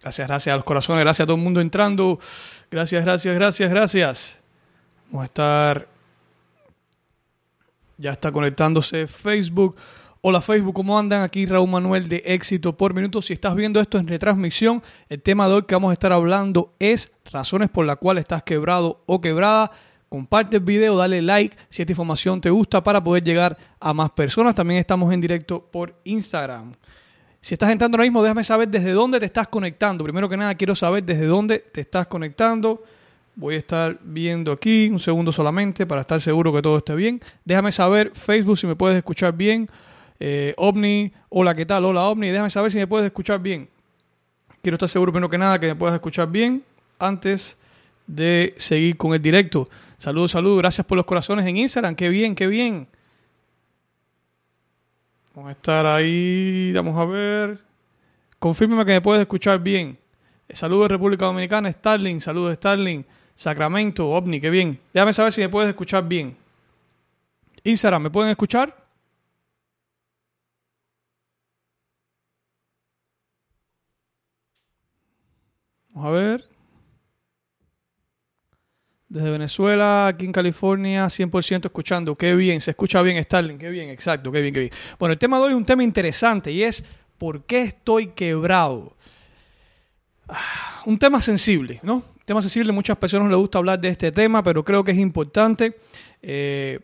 Gracias, gracias a los corazones, gracias a todo el mundo entrando. Gracias, gracias, gracias, gracias. Vamos a estar. Ya está conectándose Facebook. Hola Facebook, ¿cómo andan? Aquí Raúl Manuel de Éxito por Minuto. Si estás viendo esto en retransmisión, el tema de hoy que vamos a estar hablando es razones por las cuales estás quebrado o quebrada. Comparte el video, dale like si esta información te gusta para poder llegar a más personas. También estamos en directo por Instagram. Si estás entrando ahora mismo, déjame saber desde dónde te estás conectando. Primero que nada, quiero saber desde dónde te estás conectando. Voy a estar viendo aquí un segundo solamente para estar seguro que todo esté bien. Déjame saber, Facebook, si me puedes escuchar bien. Eh, Omni, hola, ¿qué tal? Hola, Omni. Déjame saber si me puedes escuchar bien. Quiero estar seguro, primero que nada, que me puedas escuchar bien antes de seguir con el directo. Saludos, saludos. Gracias por los corazones en Instagram. Qué bien, qué bien. Vamos a estar ahí. Vamos a ver. Confírmeme que me puedes escuchar bien. Saludos República Dominicana, Starling. Saludos, Starling. Sacramento, OVNI, qué bien. Déjame saber si me puedes escuchar bien. Instagram, ¿me pueden escuchar? Vamos a ver. Desde Venezuela, aquí en California, 100% escuchando. Qué bien, se escucha bien Starling, qué bien, exacto, qué bien, qué bien. Bueno, el tema de hoy es un tema interesante y es ¿por qué estoy quebrado? Ah, un tema sensible, ¿no? Un tema sensible, muchas personas les gusta hablar de este tema, pero creo que es importante. Eh,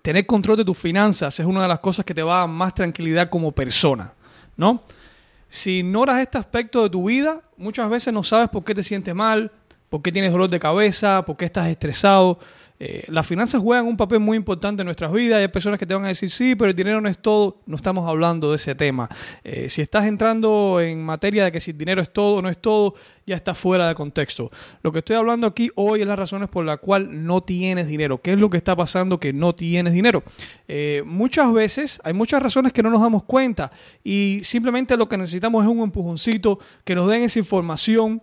tener control de tus finanzas es una de las cosas que te va a dar más tranquilidad como persona, ¿no? Si ignoras este aspecto de tu vida, muchas veces no sabes por qué te sientes mal, por qué tienes dolor de cabeza, por qué estás estresado. Eh, las finanzas juegan un papel muy importante en nuestras vidas. Hay personas que te van a decir, sí, pero el dinero no es todo. No estamos hablando de ese tema. Eh, si estás entrando en materia de que si el dinero es todo o no es todo, ya está fuera de contexto. Lo que estoy hablando aquí hoy es las razones por las cuales no tienes dinero. ¿Qué es lo que está pasando que no tienes dinero? Eh, muchas veces hay muchas razones que no nos damos cuenta y simplemente lo que necesitamos es un empujoncito que nos den esa información.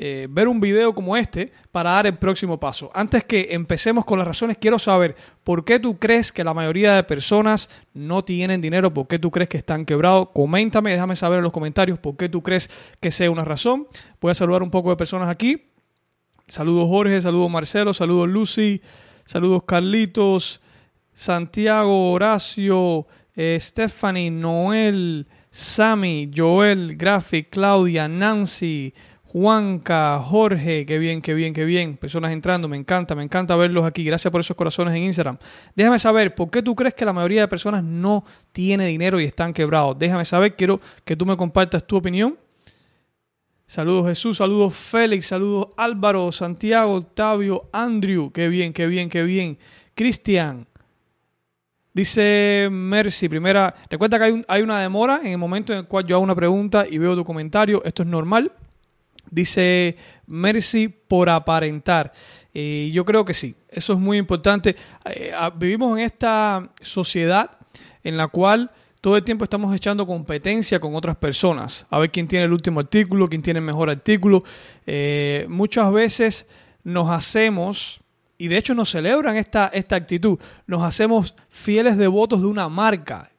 Eh, ver un video como este para dar el próximo paso. Antes que empecemos con las razones, quiero saber por qué tú crees que la mayoría de personas no tienen dinero, por qué tú crees que están quebrados. Coméntame, déjame saber en los comentarios por qué tú crees que sea una razón. Voy a saludar un poco de personas aquí. Saludos Jorge, saludos Marcelo, saludos Lucy, saludos Carlitos, Santiago, Horacio, eh, Stephanie, Noel, Sammy, Joel, Graphic, Claudia, Nancy, Juanca, Jorge, qué bien, qué bien, qué bien. Personas entrando, me encanta, me encanta verlos aquí. Gracias por esos corazones en Instagram. Déjame saber, ¿por qué tú crees que la mayoría de personas no tiene dinero y están quebrados? Déjame saber, quiero que tú me compartas tu opinión. Saludos Jesús, saludos Félix, saludos Álvaro, Santiago, Octavio, Andrew, qué bien, qué bien, qué bien. Cristian, Dice Mercy, primera, recuerda que hay, hay, una demora en el momento en el cual yo hago una pregunta y veo tu comentario, esto es normal. Dice Mercy por aparentar. Y yo creo que sí, eso es muy importante. Eh, ah, vivimos en esta sociedad en la cual todo el tiempo estamos echando competencia con otras personas. A ver quién tiene el último artículo, quién tiene el mejor artículo. Eh, muchas veces nos hacemos, y de hecho nos celebran esta, esta actitud, nos hacemos fieles devotos de una marca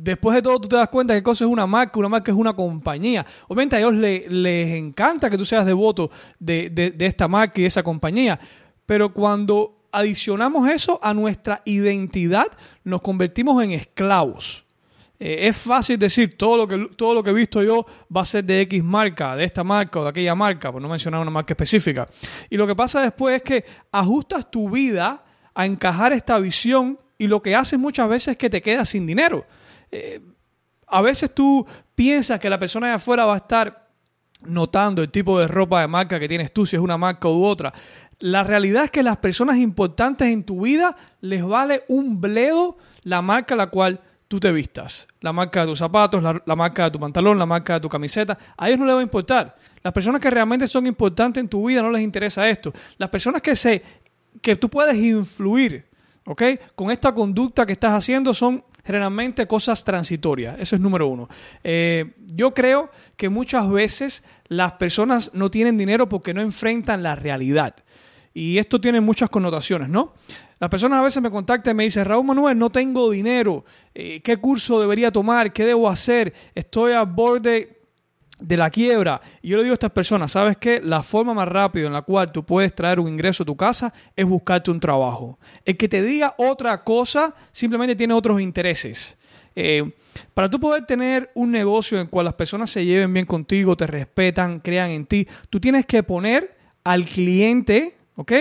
después de todo tú te das cuenta que cosa es una marca, una marca es una compañía. Obviamente a ellos les, encanta que tú seas devoto de, de, esta marca y de esa compañía, pero cuando adicionamos eso a nuestra identidad, nos convertimos en esclavos. Eh, es fácil decir todo lo, que, todo lo que he visto yo va a ser de X marca, de esta marca o de aquella marca, por no mencionar una marca específica. Y lo que pasa después es que ajustas tu vida a encajar esta visión y lo que haces muchas veces es que te quedas sin dinero. A veces tú piensas que la persona de afuera va a estar notando el tipo de ropa de marca que tienes tú, si es una marca u otra. La realidad es que las personas importantes en tu vida les vale un bledo la marca a la cual tú te vistas. La marca de tus zapatos, la, la, marca de tu pantalón, la marca de tu camiseta. A ellos no les va a importar. Las personas que realmente son importantes en tu vida no les interesa esto. Las personas que, se, que tú puedes influir ¿ok? Con esta conducta que estás haciendo son generalmente cosas transitorias. Eso es número uno. Eh, yo creo que muchas veces las personas no tienen dinero porque no enfrentan la realidad. Y esto tiene muchas connotaciones, ¿no? Las personas a veces me contactan y me dicen, Raúl Manuel, no tengo dinero. Eh, ¿Qué curso debería tomar? ¿Qué debo hacer? Estoy a borde de la quiebra. Y yo le digo a estas personas, ¿sabes qué? La forma más rápida en la cual tú puedes traer un ingreso a tu casa es buscarte un trabajo. El que te diga otra cosa simplemente tiene otros intereses. Eh, para tú poder tener un negocio en el cual las personas se lleven bien contigo, te respetan, crean en ti, tú tienes que poner al cliente, ¿ok?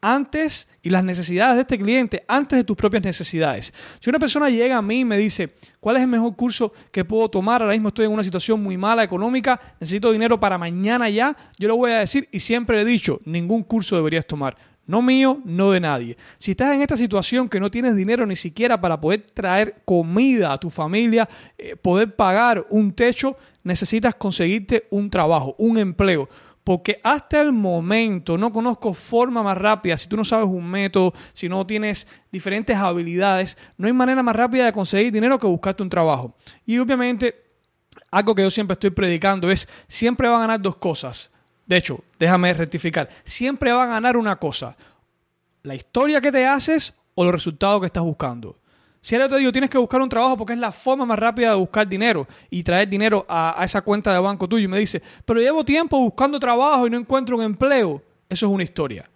Antes y las necesidades de este cliente antes de tus propias necesidades. Si una persona llega a mí y me dice, ¿cuál es el mejor curso que puedo tomar? Ahora mismo estoy en una situación muy mala económica, necesito dinero para mañana ya, yo le voy a decir y siempre he dicho, ningún curso deberías tomar. No mío, no de nadie. Si estás en esta situación que no tienes dinero ni siquiera para poder traer comida a tu familia, eh, poder pagar un techo, necesitas conseguirte un trabajo, un empleo porque hasta el momento no conozco forma más rápida, si tú no sabes un método, si no tienes diferentes habilidades, no hay manera más rápida de conseguir dinero que buscarte un trabajo. Y obviamente, algo que yo siempre estoy predicando es, siempre va a ganar dos cosas. De hecho, déjame rectificar, siempre va a ganar una cosa, la historia que te haces o los resultados que estás buscando. Si ahora te digo, tienes que buscar un trabajo porque es la forma más rápida de buscar dinero y traer dinero a, esa cuenta de banco tuyo y me dice, pero llevo tiempo buscando trabajo y no encuentro un empleo, eso es una historia.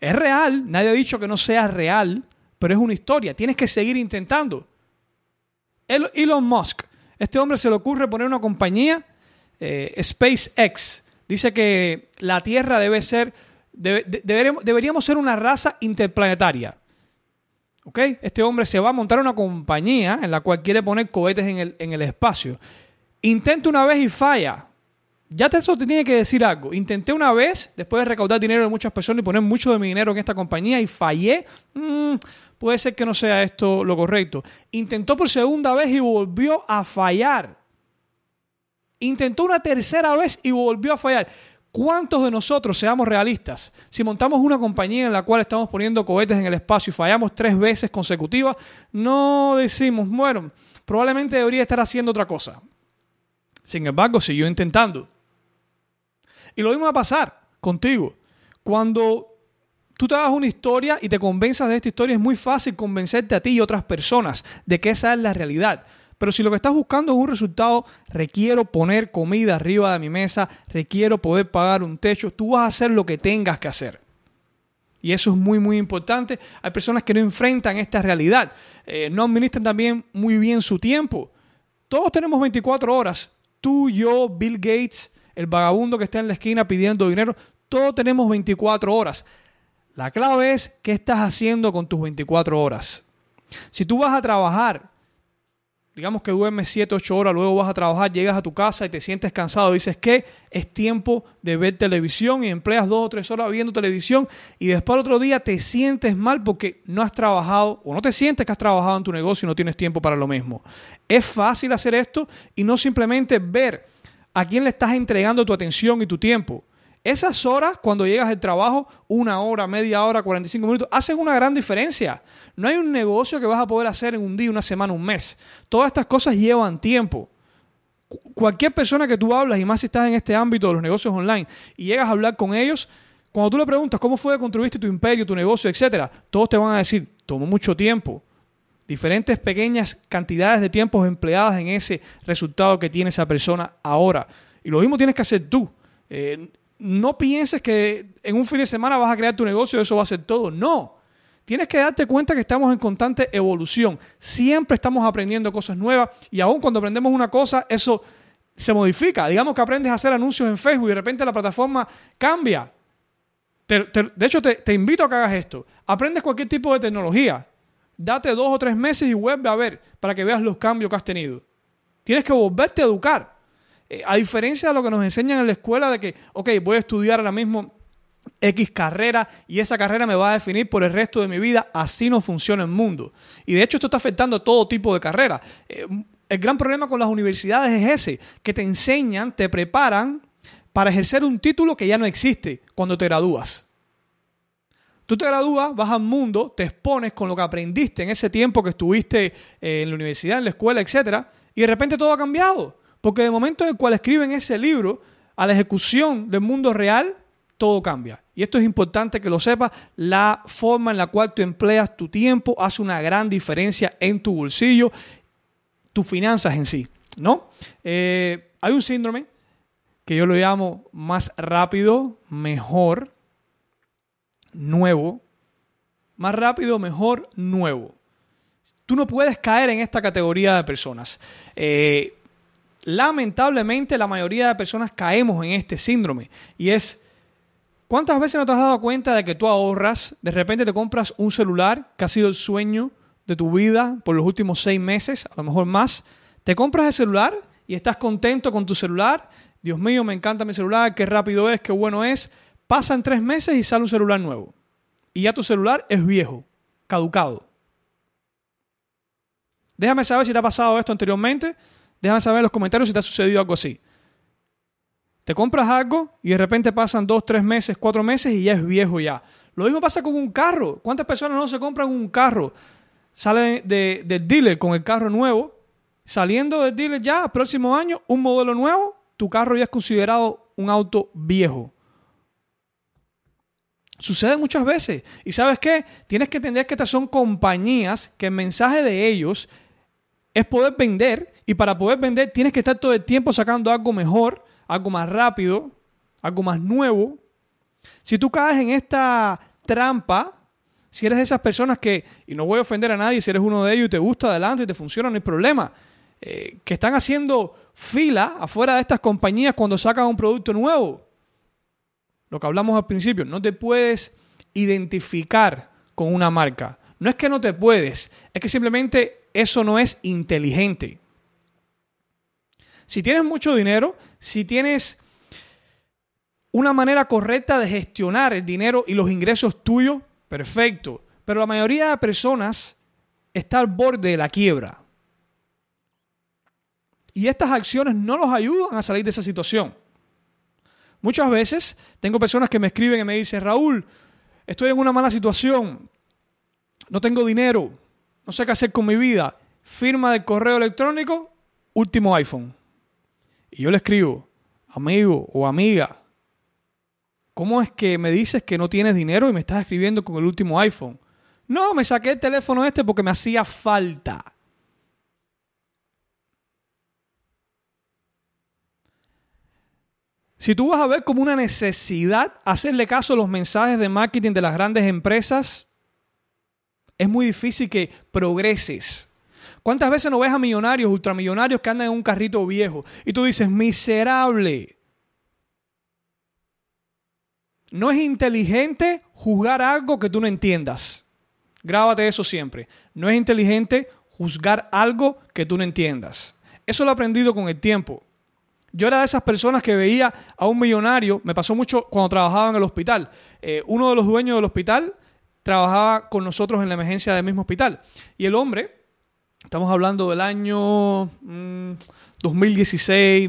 Es real, nadie ha dicho que no sea real, pero es una historia, tienes que seguir intentando. Elon Musk, este hombre se le ocurre poner una compañía, eh, SpaceX, dice que la Tierra debe ser, deberíamos ser una raza interplanetaria. Este hombre se va a montar una compañía en la cual quiere poner cohetes en el, en el espacio. Intenta una vez y falla. Ya te, eso tiene que decir algo. Intenté una vez, después de recaudar dinero de muchas personas y poner mucho de mi dinero en esta compañía y fallé. Mm, puede ser que no sea esto lo correcto. Intentó por segunda vez y volvió a fallar. Intentó una tercera vez y volvió a fallar. ¿Cuántos de nosotros, seamos realistas, si montamos una compañía en la cual estamos poniendo cohetes en el espacio y fallamos tres veces consecutivas, no decimos, bueno, probablemente debería estar haciendo otra cosa? Sin embargo, siguió intentando. Y lo mismo va a pasar contigo. Cuando tú te hagas una historia y te convenzas de esta historia, es muy fácil convencerte a ti y otras personas de que esa es la realidad. Pero si lo que estás buscando es un resultado, requiero poner comida arriba de mi mesa, requiero poder pagar un techo, tú vas a hacer lo que tengas que hacer. Y eso es muy, muy importante. Hay personas que no enfrentan esta realidad, eh, no administran también muy bien su tiempo. Todos tenemos 24 horas. Tú, yo, Bill Gates, el vagabundo que está en la esquina pidiendo dinero, todos tenemos 24 horas. La clave es qué estás haciendo con tus 24 horas. Si tú vas a trabajar digamos que duermes 7, 8 horas, luego vas a trabajar, llegas a tu casa y te sientes cansado, dices que es tiempo de ver televisión y empleas 2 o 3 horas viendo televisión y después al otro día te sientes mal porque no has trabajado o no te sientes que has trabajado en tu negocio y no tienes tiempo para lo mismo. Es fácil hacer esto y no simplemente ver a quién le estás entregando tu atención y tu tiempo. Esas horas, cuando llegas al trabajo, una hora, media hora, 45 minutos, hacen una gran diferencia. No hay un negocio que vas a poder hacer en un día, una semana, un mes. Todas estas cosas llevan tiempo. Cualquier persona que tú hablas, y más si estás en este ámbito de los negocios online, y llegas a hablar con ellos, cuando tú le preguntas cómo fue que construiste tu imperio, tu negocio, etcétera, todos te van a decir, tomó mucho tiempo. Diferentes pequeñas cantidades de tiempos empleadas en ese resultado que tiene esa persona ahora. Y lo mismo tienes que hacer tú. Eh, no pienses que en un fin de semana vas a crear tu negocio y eso va a ser todo. No. Tienes que darte cuenta que estamos en constante evolución. Siempre estamos aprendiendo cosas nuevas y aún cuando aprendemos una cosa, eso se modifica. Digamos que aprendes a hacer anuncios en Facebook y de repente la plataforma cambia. de hecho, te, te invito a que hagas esto. Aprendes cualquier tipo de tecnología. Date dos o tres meses y vuelve a ver para que veas los cambios que has tenido. Tienes que volverte a educar. Eh, a diferencia de lo que nos enseñan en la escuela de que, ok, voy a estudiar ahora mismo X carrera y esa carrera me va a definir por el resto de mi vida, así no funciona el mundo. Y de hecho esto está afectando a todo tipo de carreras. Eh, el gran problema con las universidades es ese, que te enseñan, te preparan para ejercer un título que ya no existe cuando te gradúas. Tú te gradúas, vas al mundo, te expones con lo que aprendiste en ese tiempo que estuviste eh, en la universidad, en la escuela, etc. Y de repente todo ha cambiado. Porque de momento en el cual escriben ese libro, a la ejecución del mundo real, todo cambia. Y esto es importante que lo sepas, la forma en la cual tú empleas tu tiempo hace una gran diferencia en tu bolsillo, tus finanzas en sí, ¿no? Eh, hay un síndrome que yo lo llamo más rápido, mejor, nuevo. Más rápido, mejor, nuevo. Tú no puedes caer en esta categoría de personas. Eh, lamentablemente la mayoría de personas caemos en este síndrome y es ¿Cuántas veces no te has dado cuenta de que tú ahorras, de repente te compras un celular que ha sido el sueño de tu vida por los últimos seis meses, a lo mejor más? Te compras el celular y estás contento con tu celular. Dios mío, me encanta mi celular, qué rápido es, qué bueno es. Pasan tres meses y sale un celular nuevo. Y ya tu celular es viejo, caducado. Déjame saber si te ha pasado esto anteriormente. Déjame saber en los comentarios si te ha sucedido algo así. Te compras algo y de repente pasan dos, tres meses, cuatro meses y ya es viejo ya. Lo mismo pasa con un carro. ¿Cuántas personas no se compran un carro? Salen del dealer con el carro nuevo. Saliendo del dealer ya, próximo año, un modelo nuevo, tu carro ya es considerado un auto viejo. Sucede muchas veces. ¿Y sabes qué? Tienes que entender que estas son compañías que el mensaje de ellos es poder vender y para poder vender tienes que estar todo el tiempo sacando algo mejor algo más rápido, algo más nuevo. Si tú caes en esta trampa, si eres de esas personas que, y no voy a ofender a nadie, si eres uno de ellos y te gusta adelante y te funciona, no hay problema, eh, que están haciendo fila afuera de estas compañías cuando sacan un producto nuevo. Lo que hablamos al principio, no te puedes identificar con una marca. No es que no te puedes, es que simplemente eso no es inteligente. Si tienes mucho dinero, si tienes una manera correcta de gestionar el dinero y los ingresos tuyos, perfecto. Pero la mayoría de personas está al borde de la quiebra. Y estas acciones no los ayudan a salir de esa situación. Muchas veces tengo personas que me escriben y me dicen, Raúl, estoy en una mala situación, no tengo dinero, no sé qué hacer con mi vida. Firma del correo electrónico, último iPhone. Y yo le escribo, amigo o amiga, ¿cómo es que me dices que no tienes dinero y me estás escribiendo con el último iPhone? No, me saqué el teléfono este porque me hacía falta. Si tú vas a ver como una necesidad hacerle caso a los mensajes de marketing de las grandes empresas, es muy difícil que progreses. ¿Cuántas veces no ves a millonarios, ultramillonarios que andan en un carrito viejo? Y tú dices, miserable. No es inteligente juzgar algo que tú no entiendas. Grábate eso siempre. No es inteligente juzgar algo que tú no entiendas. Eso lo he aprendido con el tiempo. Yo era de esas personas que veía a un millonario, me pasó mucho cuando trabajaba en el hospital. Eh, uno de los dueños del hospital trabajaba con nosotros en la emergencia del mismo hospital. Y el hombre Estamos hablando del año 2016,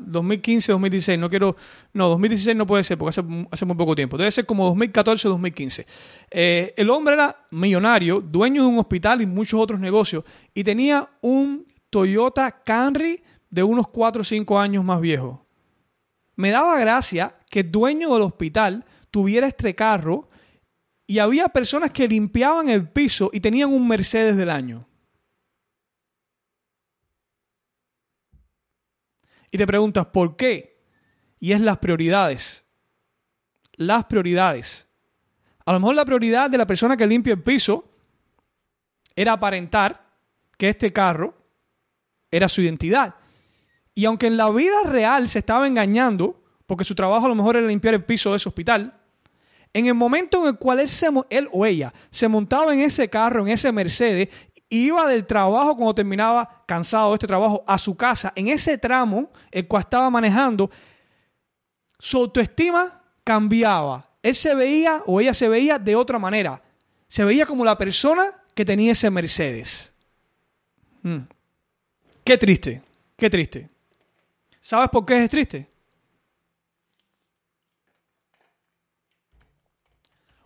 2015, 2016. No quiero. No, 2016 no puede ser porque hace, hace muy poco tiempo. Debe ser como 2014, 2015. Eh, el hombre era millonario, dueño de un hospital y muchos otros negocios. Y tenía un Toyota Camry de unos 4 o 5 años más viejo. Me daba gracia que el dueño del hospital tuviera este carro y había personas que limpiaban el piso y tenían un Mercedes del año. Y te preguntas, ¿por qué? Y es las prioridades. Las prioridades. A lo mejor la prioridad de la persona que limpia el piso era aparentar que este carro era su identidad. Y aunque en la vida real se estaba engañando, porque su trabajo a lo mejor era limpiar el piso de ese hospital, en el momento en el cual él, él o ella se montaba en ese carro, en ese Mercedes, iba del trabajo cuando terminaba cansado de este trabajo a su casa, en ese tramo el cual estaba manejando, su autoestima cambiaba. Él se veía o ella se veía de otra manera. Se veía como la persona que tenía ese Mercedes. Mm. Qué triste, qué triste. ¿Sabes por qué es triste?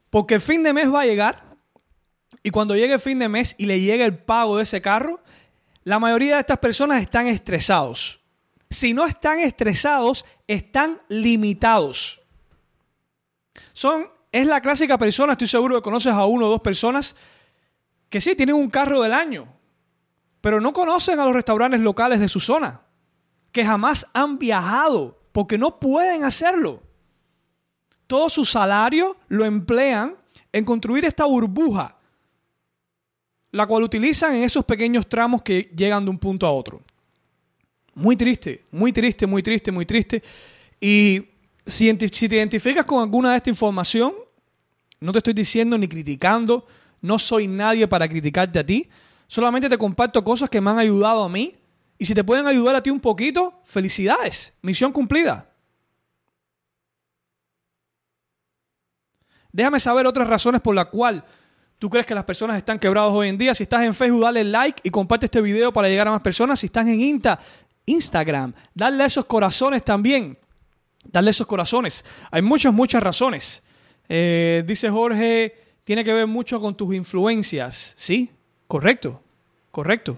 Porque el fin de mes va a llegar y cuando llegue el fin de mes y le llegue el pago de ese carro, la mayoría de estas personas están estresados. Si no están estresados, están limitados. Son, es la clásica persona, estoy seguro que conoces a uno o dos personas que sí tienen un carro del año, pero no conocen a los restaurantes locales de su zona, que jamás han viajado porque no pueden hacerlo. Todo su salario lo emplean en construir esta burbuja, la cual utilizan en esos pequeños tramos que llegan de un punto a otro. Muy triste, muy triste, muy triste, muy triste. Y si, te identificas con alguna de esta información, no te estoy diciendo ni criticando, no soy nadie para criticarte a ti, solamente te comparto cosas que me han ayudado a mí y si te pueden ayudar a ti un poquito, felicidades, misión cumplida. Déjame saber otras razones por las cuales tú crees que las personas están quebradas hoy en día. Si estás en Facebook, dale like y comparte este video para llegar a más personas. Si estás en Insta, Instagram, dale esos corazones también. Dale esos corazones. Hay muchas, muchas razones. Eh, dice Jorge, tiene que ver mucho con tus influencias. Sí, correcto, correcto.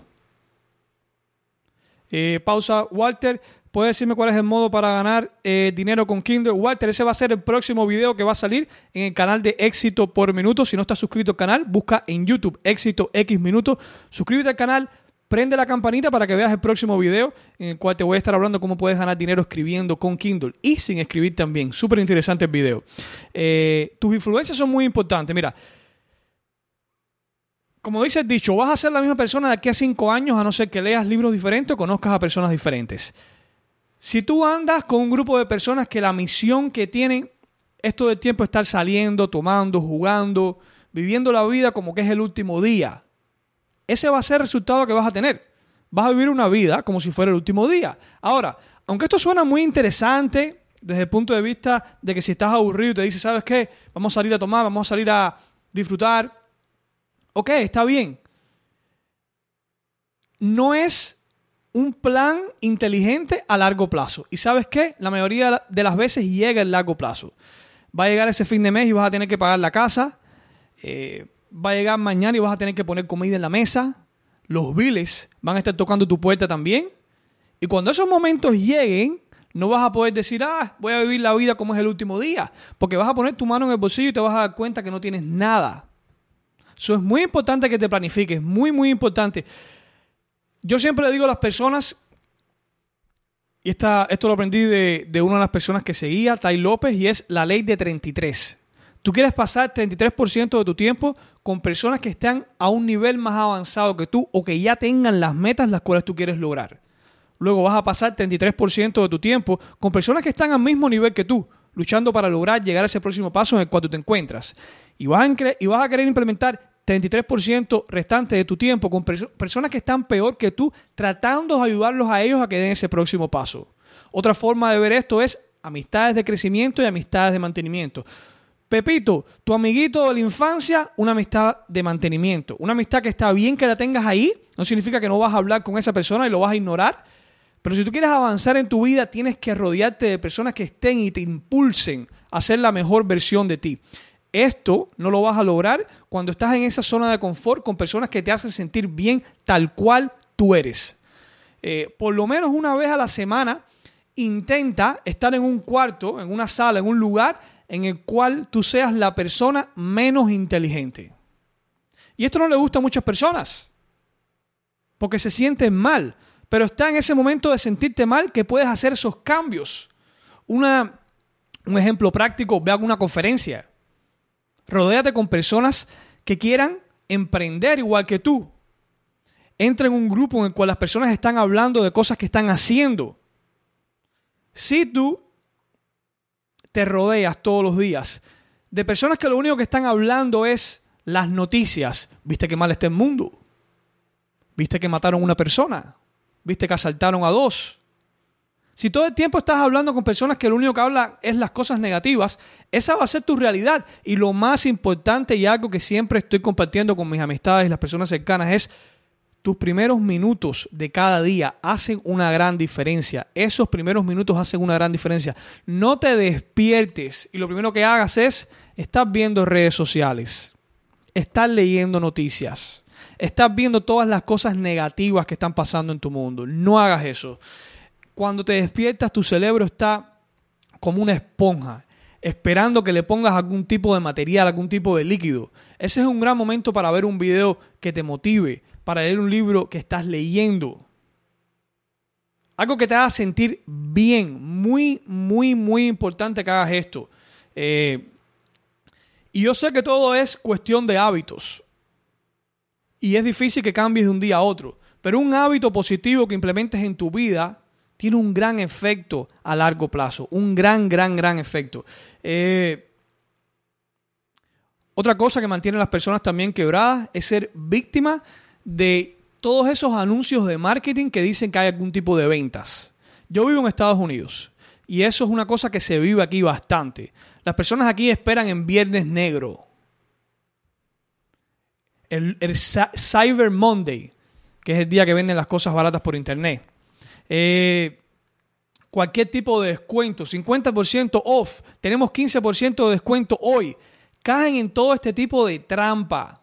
Eh, pausa, Walter, ¿puedes decirme cuál es el modo para ganar eh, dinero con Kindle? Walter, ese va a ser el próximo video que va a salir en el canal de Éxito por Minuto. Si no estás suscrito al canal, busca en YouTube Éxito X Minutos. Suscríbete al canal, prende la campanita para que veas el próximo video en el cual te voy a estar hablando cómo puedes ganar dinero escribiendo con Kindle y sin escribir también. Súper interesante el video. Eh, tus influencias son muy importantes. Mira, como dice el dicho, vas a ser la misma persona de aquí a cinco años a no ser que leas libros diferentes o conozcas a personas diferentes. Si tú andas con un grupo de personas que la misión que tienen es todo el tiempo estar saliendo, tomando, jugando, viviendo la vida como que es el último día, ese va a ser el resultado que vas a tener. Vas a vivir una vida como si fuera el último día. Ahora, aunque esto suena muy interesante desde el punto de vista de que si estás aburrido y te dices, ¿sabes qué? Vamos a salir a tomar, vamos a salir a disfrutar, ok, está bien. No es un plan inteligente a largo plazo. Y sabes qué? La mayoría de las veces llega el largo plazo. Va a llegar ese fin de mes y vas a tener que pagar la casa. Eh, va a llegar mañana y vas a tener que poner comida en la mesa. Los biles van a estar tocando tu puerta también. Y cuando esos momentos lleguen, no vas a poder decir, ah, voy a vivir la vida como es el último día. Porque vas a poner tu mano en el bolsillo y te vas a dar cuenta que no tienes nada. Eso es muy importante que te planifiques, muy, muy importante. Yo siempre le digo a las personas, y esta, esto lo aprendí de, de, una de las personas que seguía, Tai López, y es la ley de 33. Tú quieres pasar 33% de tu tiempo con personas que están a un nivel más avanzado que tú o que ya tengan las metas las cuales tú quieres lograr. Luego vas a pasar 33% de tu tiempo con personas que están al mismo nivel que tú, luchando para lograr llegar a ese próximo paso en el cual tú te encuentras. Y vas a, y vas a querer implementar 33% restante de tu tiempo con personas que están peor que tú, tratando de ayudarlos a ellos a que den ese próximo paso. Otra forma de ver esto es amistades de crecimiento y amistades de mantenimiento. Pepito, tu amiguito de la infancia, una amistad de mantenimiento. Una amistad que está bien que la tengas ahí, no significa que no vas a hablar con esa persona y lo vas a ignorar, pero si tú quieres avanzar en tu vida, tienes que rodearte de personas que estén y te impulsen a ser la mejor versión de ti. Esto no lo vas a lograr cuando estás en esa zona de confort con personas que te hacen sentir bien tal cual tú eres. Eh, por lo menos una vez a la semana, intenta estar en un cuarto, en una sala, en un lugar en el cual tú seas la persona menos inteligente. Y esto no le gusta a muchas personas, porque se sienten mal pero está en ese momento de sentirte mal que puedes hacer esos cambios. Un ejemplo práctico, ve a una conferencia. Rodéate con personas que quieran emprender igual que tú. Entra en un grupo en el cual las personas están hablando de cosas que están haciendo. Si tú te rodeas todos los días de personas que lo único que están hablando es las noticias, viste que mal está el mundo, viste que mataron a una persona, viste que asaltaron a dos. Si todo el tiempo estás hablando con personas que lo único que hablan es las cosas negativas, esa va a ser tu realidad. Y lo más importante y algo que siempre estoy compartiendo con mis amistades y las personas cercanas es tus primeros minutos de cada día hacen una gran diferencia. Esos primeros minutos hacen una gran diferencia. No te despiertes y lo primero que hagas es, estar viendo redes sociales, estar leyendo noticias Estás viendo todas las cosas negativas que están pasando en tu mundo. No hagas eso. Cuando te despiertas, tu cerebro está como una esponja, esperando que le pongas algún tipo de material, algún tipo de líquido. Ese es un gran momento para ver un video que te motive, para leer un libro que estás leyendo. Algo que te haga sentir bien, muy, muy, muy importante que hagas esto. Eh, y yo sé que todo es cuestión de hábitos. Y es difícil que cambies de un día a otro. Pero un hábito positivo que implementes en tu vida tiene un gran efecto a largo plazo. Un gran, gran, gran efecto. Eh, otra cosa que mantiene a las personas también quebradas es ser víctima de todos esos anuncios de marketing que dicen que hay algún tipo de ventas. Yo vivo en Estados Unidos y eso es una cosa que se vive aquí bastante. Las personas aquí esperan en Viernes Negro. El, Cyber Monday, que es el día que venden las cosas baratas por internet. Eh, cualquier tipo de descuento, 50% off, tenemos 15% de descuento hoy. Caen en todo este tipo de trampa.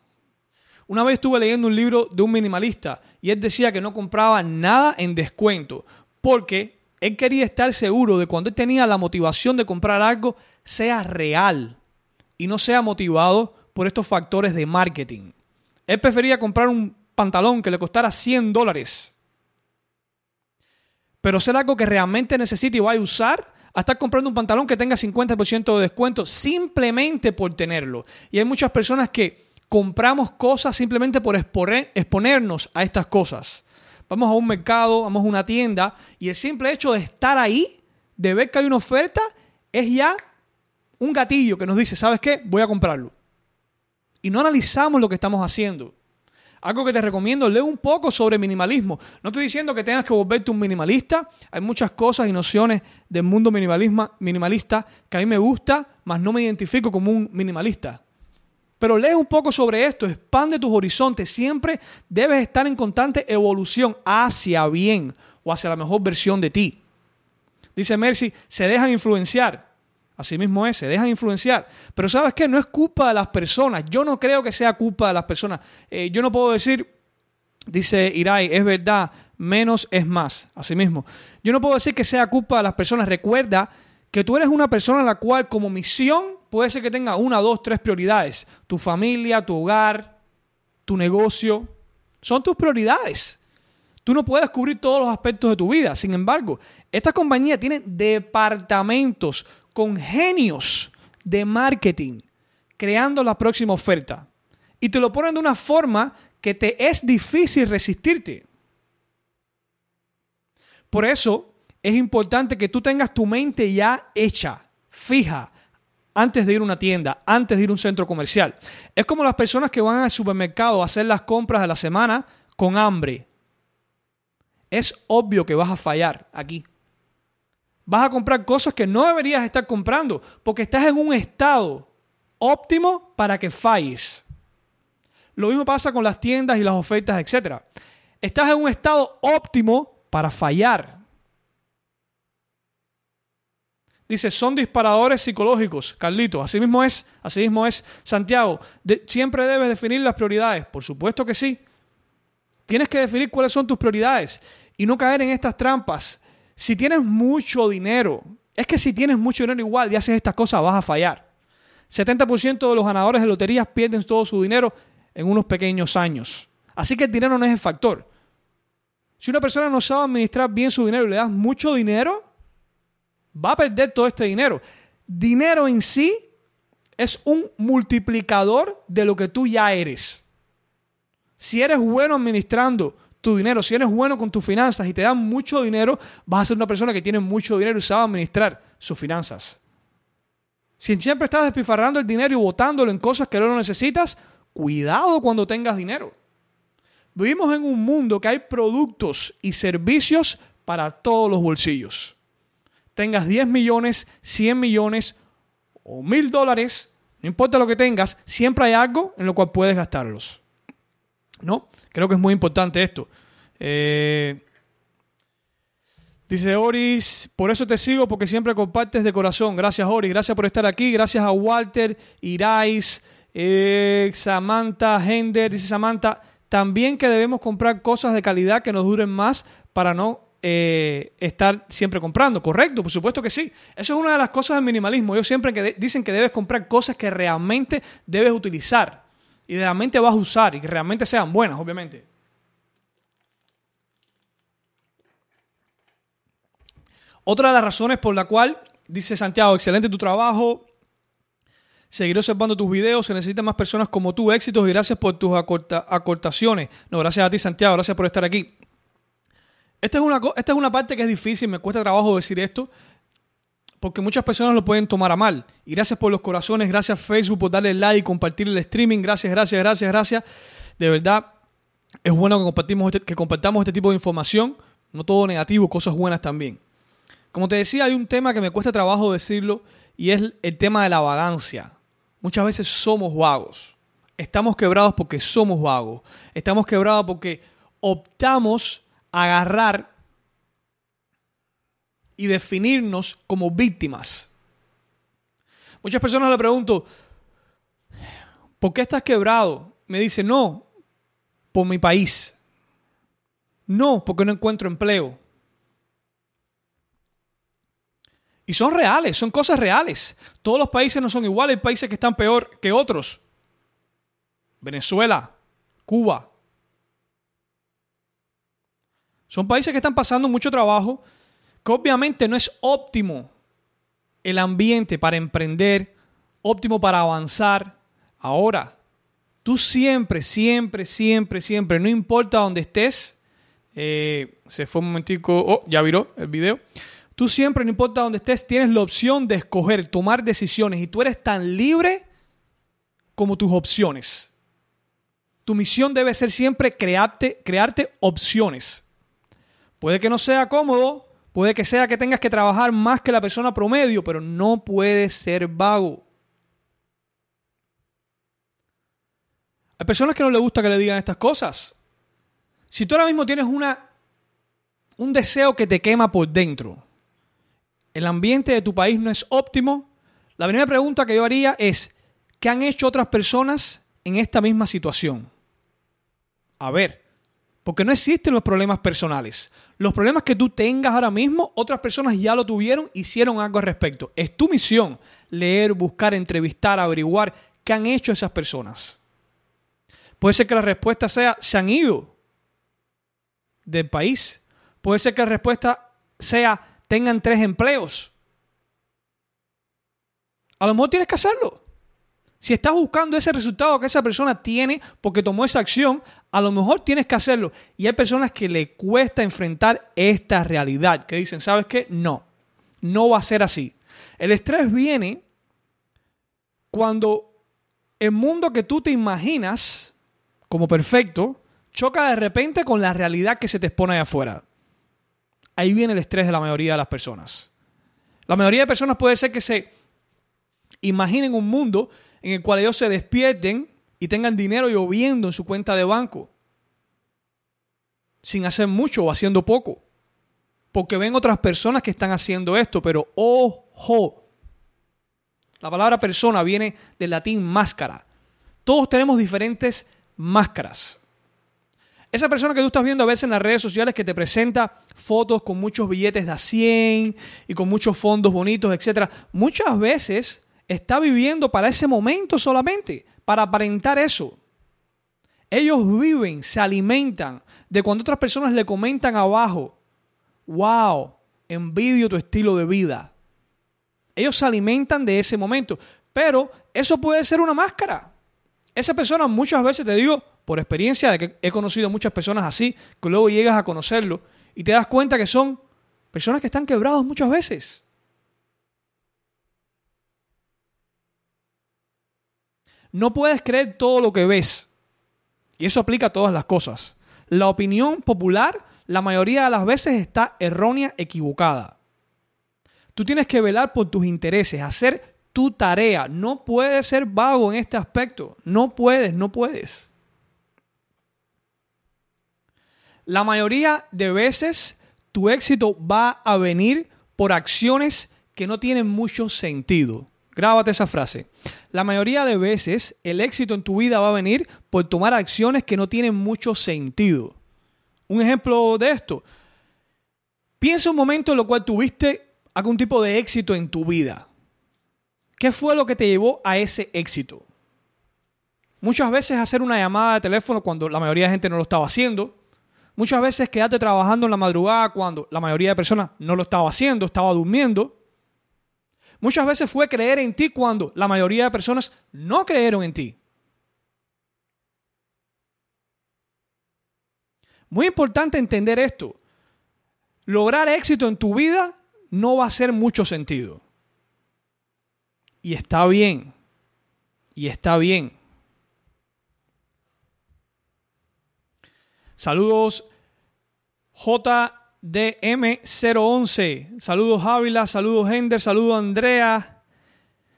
Una vez estuve leyendo un libro de un minimalista y él decía que no compraba nada en descuento porque él quería estar seguro de cuando él tenía la motivación de comprar algo, sea real y no sea motivado por estos factores de marketing. Él prefería comprar un pantalón que le costara 100 dólares, pero ser algo que realmente necesite y vaya a usar, a estar comprando un pantalón que tenga 50% de descuento simplemente por tenerlo. Y hay muchas personas que compramos cosas simplemente por exponernos a estas cosas. Vamos a un mercado, vamos a una tienda y el simple hecho de estar ahí, de ver que hay una oferta, es ya un gatillo que nos dice, ¿sabes qué? Voy a comprarlo. Y no analizamos lo que estamos haciendo. Algo que te recomiendo, lee un poco sobre minimalismo. No estoy diciendo que tengas que volverte un minimalista. Hay muchas cosas y nociones del mundo minimalista que a mí me gusta, mas no me identifico como un minimalista. Pero lee un poco sobre esto, expande tus horizontes. Siempre debes estar en constante evolución hacia bien o hacia la mejor versión de ti. Dice Mercy, se dejan influenciar. Así mismo es, se dejan influenciar. Pero sabes qué, no es culpa de las personas. Yo no creo que sea culpa de las personas. Eh, yo no puedo decir, dice Irai, es verdad, menos es más. Así mismo. Yo no puedo decir que sea culpa de las personas. Recuerda que tú eres una persona en la cual como misión puede ser que tenga una, dos, tres prioridades. Tu familia, tu hogar, tu negocio. Son tus prioridades. Tú no puedes cubrir todos los aspectos de tu vida. Sin embargo, esta compañía tiene departamentos con genios de marketing creando la próxima oferta. Y te lo ponen de una forma que te es difícil resistirte. Por eso es importante que tú tengas tu mente ya hecha, fija, antes de ir a una tienda, antes de ir a un centro comercial. Es como las personas que van al supermercado a hacer las compras de la semana con hambre. Es obvio que vas a fallar aquí. Vas a comprar cosas que no deberías estar comprando porque estás en un estado óptimo para que falles. Lo mismo pasa con las tiendas y las ofertas, etc. Estás en un estado óptimo para fallar. Dice, son disparadores psicológicos, Carlito. Así mismo es, así mismo es. Santiago, siempre debes definir las prioridades. Por supuesto que sí. Tienes que definir cuáles son tus prioridades y no caer en estas trampas si tienes mucho dinero, es que si tienes mucho dinero igual y haces estas cosas vas a fallar. 70% de los ganadores de loterías pierden todo su dinero en unos pequeños años. Así que el dinero no es el factor. Si una persona no sabe administrar bien su dinero y le das mucho dinero, va a perder todo este dinero. Dinero en sí es un multiplicador de lo que tú ya eres. Si eres bueno administrando tu dinero. Si eres bueno con tus finanzas y te dan mucho dinero, vas a ser una persona que tiene mucho dinero y sabe administrar sus finanzas. Si siempre estás despifarrando el dinero y botándolo en cosas que no lo necesitas, cuidado cuando tengas dinero. Vivimos en un mundo que hay productos y servicios para todos los bolsillos. Tengas 10 millones, 100 millones o 1000 dólares, no importa lo que tengas, siempre hay algo en lo cual puedes gastarlos. ¿No? Creo que es muy importante esto. Eh, dice Oris, por eso te sigo, porque siempre compartes de corazón. Gracias, Oris. Gracias por estar aquí. Gracias a Walter, Irais, eh, Samantha, Hender. Dice Samantha, también que debemos comprar cosas de calidad que nos duren más para no eh, estar siempre comprando. Correcto, por supuesto que sí. Eso es una de las cosas del minimalismo. Yo siempre que dicen que debes comprar cosas que realmente debes utilizar y realmente vas a usar y que realmente sean buenas, obviamente. Otra de las razones por la cual, dice Santiago, excelente tu trabajo, seguiré observando tus videos, se necesitan más personas como tú, éxitos y gracias por tus acortaciones. No, gracias a ti Santiago, gracias por estar aquí. Esta es, una, esta es una parte que es difícil, me cuesta trabajo decir esto, porque muchas personas lo pueden tomar a mal. Y gracias por los corazones, gracias Facebook por darle like, y compartir el streaming, gracias, gracias, gracias, gracias. De verdad, es bueno que, compartimos este, que compartamos este tipo de información, no todo negativo, cosas buenas también. Como te decía, hay un tema que me cuesta trabajo decirlo y es el tema de la vagancia. Muchas veces somos vagos. Estamos quebrados porque somos vagos. Estamos quebrados porque optamos a agarrar y definirnos como víctimas. Muchas personas le pregunto, ¿por qué estás quebrado? Me dice, no, por mi país. No, porque no encuentro empleo. Y son reales, son cosas reales. Todos los países no son iguales, hay países que están peor que otros. Venezuela, Cuba. Son países que están pasando mucho trabajo, que obviamente no es óptimo el ambiente para emprender, óptimo para avanzar. Ahora, tú siempre, siempre, siempre, siempre, no importa dónde estés, eh, se fue un momentico, oh, ya viró el video. Tú siempre, no importa dónde estés, tienes la opción de escoger, tomar decisiones y tú eres tan libre como tus opciones. Tu misión debe ser siempre crearte, crearte opciones. Puede que no sea cómodo, puede que sea que tengas que trabajar más que la persona promedio, pero no puedes ser vago. Hay personas que no les gusta que le digan estas cosas. Si tú ahora mismo tienes una, un deseo que te quema por dentro, el ambiente de tu país no es óptimo, la primera pregunta que yo haría es, ¿qué han hecho otras personas en esta misma situación? A ver, porque no existen los problemas personales. Los problemas que tú tengas ahora mismo, otras personas ya lo tuvieron, hicieron algo al respecto. Es tu misión leer, buscar, entrevistar, averiguar qué han hecho esas personas. Puede ser que la respuesta sea, se han ido del país. Puede ser que la respuesta sea, tengan tres empleos. A lo mejor tienes que hacerlo. Si estás buscando ese resultado que esa persona tiene porque tomó esa acción, a lo mejor tienes que hacerlo. Y hay personas que le cuesta enfrentar esta realidad, que dicen, ¿sabes qué? No, no va a ser así. El estrés viene cuando el mundo que tú te imaginas como perfecto choca de repente con la realidad que se te expone ahí afuera. Ahí viene el estrés de la mayoría de las personas. La mayoría de personas puede ser que se imaginen un mundo en el cual ellos se despierten y tengan dinero lloviendo en su cuenta de banco, sin hacer mucho o haciendo poco, porque ven otras personas que están haciendo esto, pero ojo, la palabra persona viene del latín máscara. Todos tenemos diferentes máscaras. Esa persona que tú estás viendo a veces en las redes sociales que te presenta fotos con muchos billetes de a 100 y con muchos fondos bonitos, etc. Muchas veces está viviendo para ese momento solamente, para aparentar eso. Ellos viven, se alimentan de cuando otras personas le comentan abajo, wow, envidio tu estilo de vida. Ellos se alimentan de ese momento, pero eso puede ser una máscara. Esa persona muchas veces te digo, por experiencia de que he conocido muchas personas así, que luego llegas a conocerlo y te das cuenta que son personas que están quebrados muchas veces. No puedes creer todo lo que ves. Y eso aplica a todas las cosas. La opinión popular la mayoría de las veces está errónea, equivocada. Tú tienes que velar por tus intereses, hacer tu tarea. No puedes ser vago en este aspecto. No puedes, no puedes. La mayoría de veces tu éxito va a venir por acciones que no tienen mucho sentido. Grábate esa frase. La mayoría de veces el éxito en tu vida va a venir por tomar acciones que no tienen mucho sentido. Un ejemplo de esto. Piensa un momento en lo cual tuviste algún tipo de éxito en tu vida. ¿Qué fue lo que te llevó a ese éxito? Muchas veces hacer una llamada de teléfono cuando la mayoría de gente no lo estaba haciendo Muchas veces quedarte trabajando en la madrugada cuando la mayoría de personas no lo estaba haciendo, estaba durmiendo. Muchas veces fue creer en ti cuando la mayoría de personas no creyeron en ti. Muy importante entender esto. Lograr éxito en tu vida no va a hacer mucho sentido. Y está bien. Y está bien. Saludos JDM011. Saludos Ávila, saludos Hender, saludos Andrea.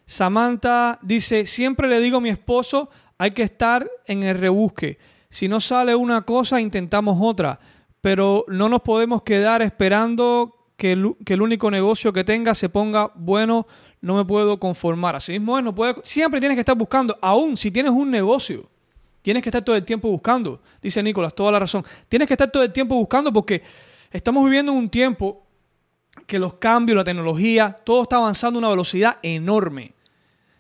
Samantha dice, siempre le digo a mi esposo, hay que estar en el rebusque. Si no sale una cosa, intentamos otra. Pero no nos podemos quedar esperando que el, que el único negocio que tenga se ponga bueno. No me puedo conformar. Así mismo no puede, siempre tienes que estar buscando, aún si tienes un negocio Tienes que estar todo el tiempo buscando, dice Nicolás, toda la razón. Tienes que estar todo el tiempo buscando porque estamos viviendo en un tiempo que los cambios, la tecnología, todo está avanzando a una velocidad enorme.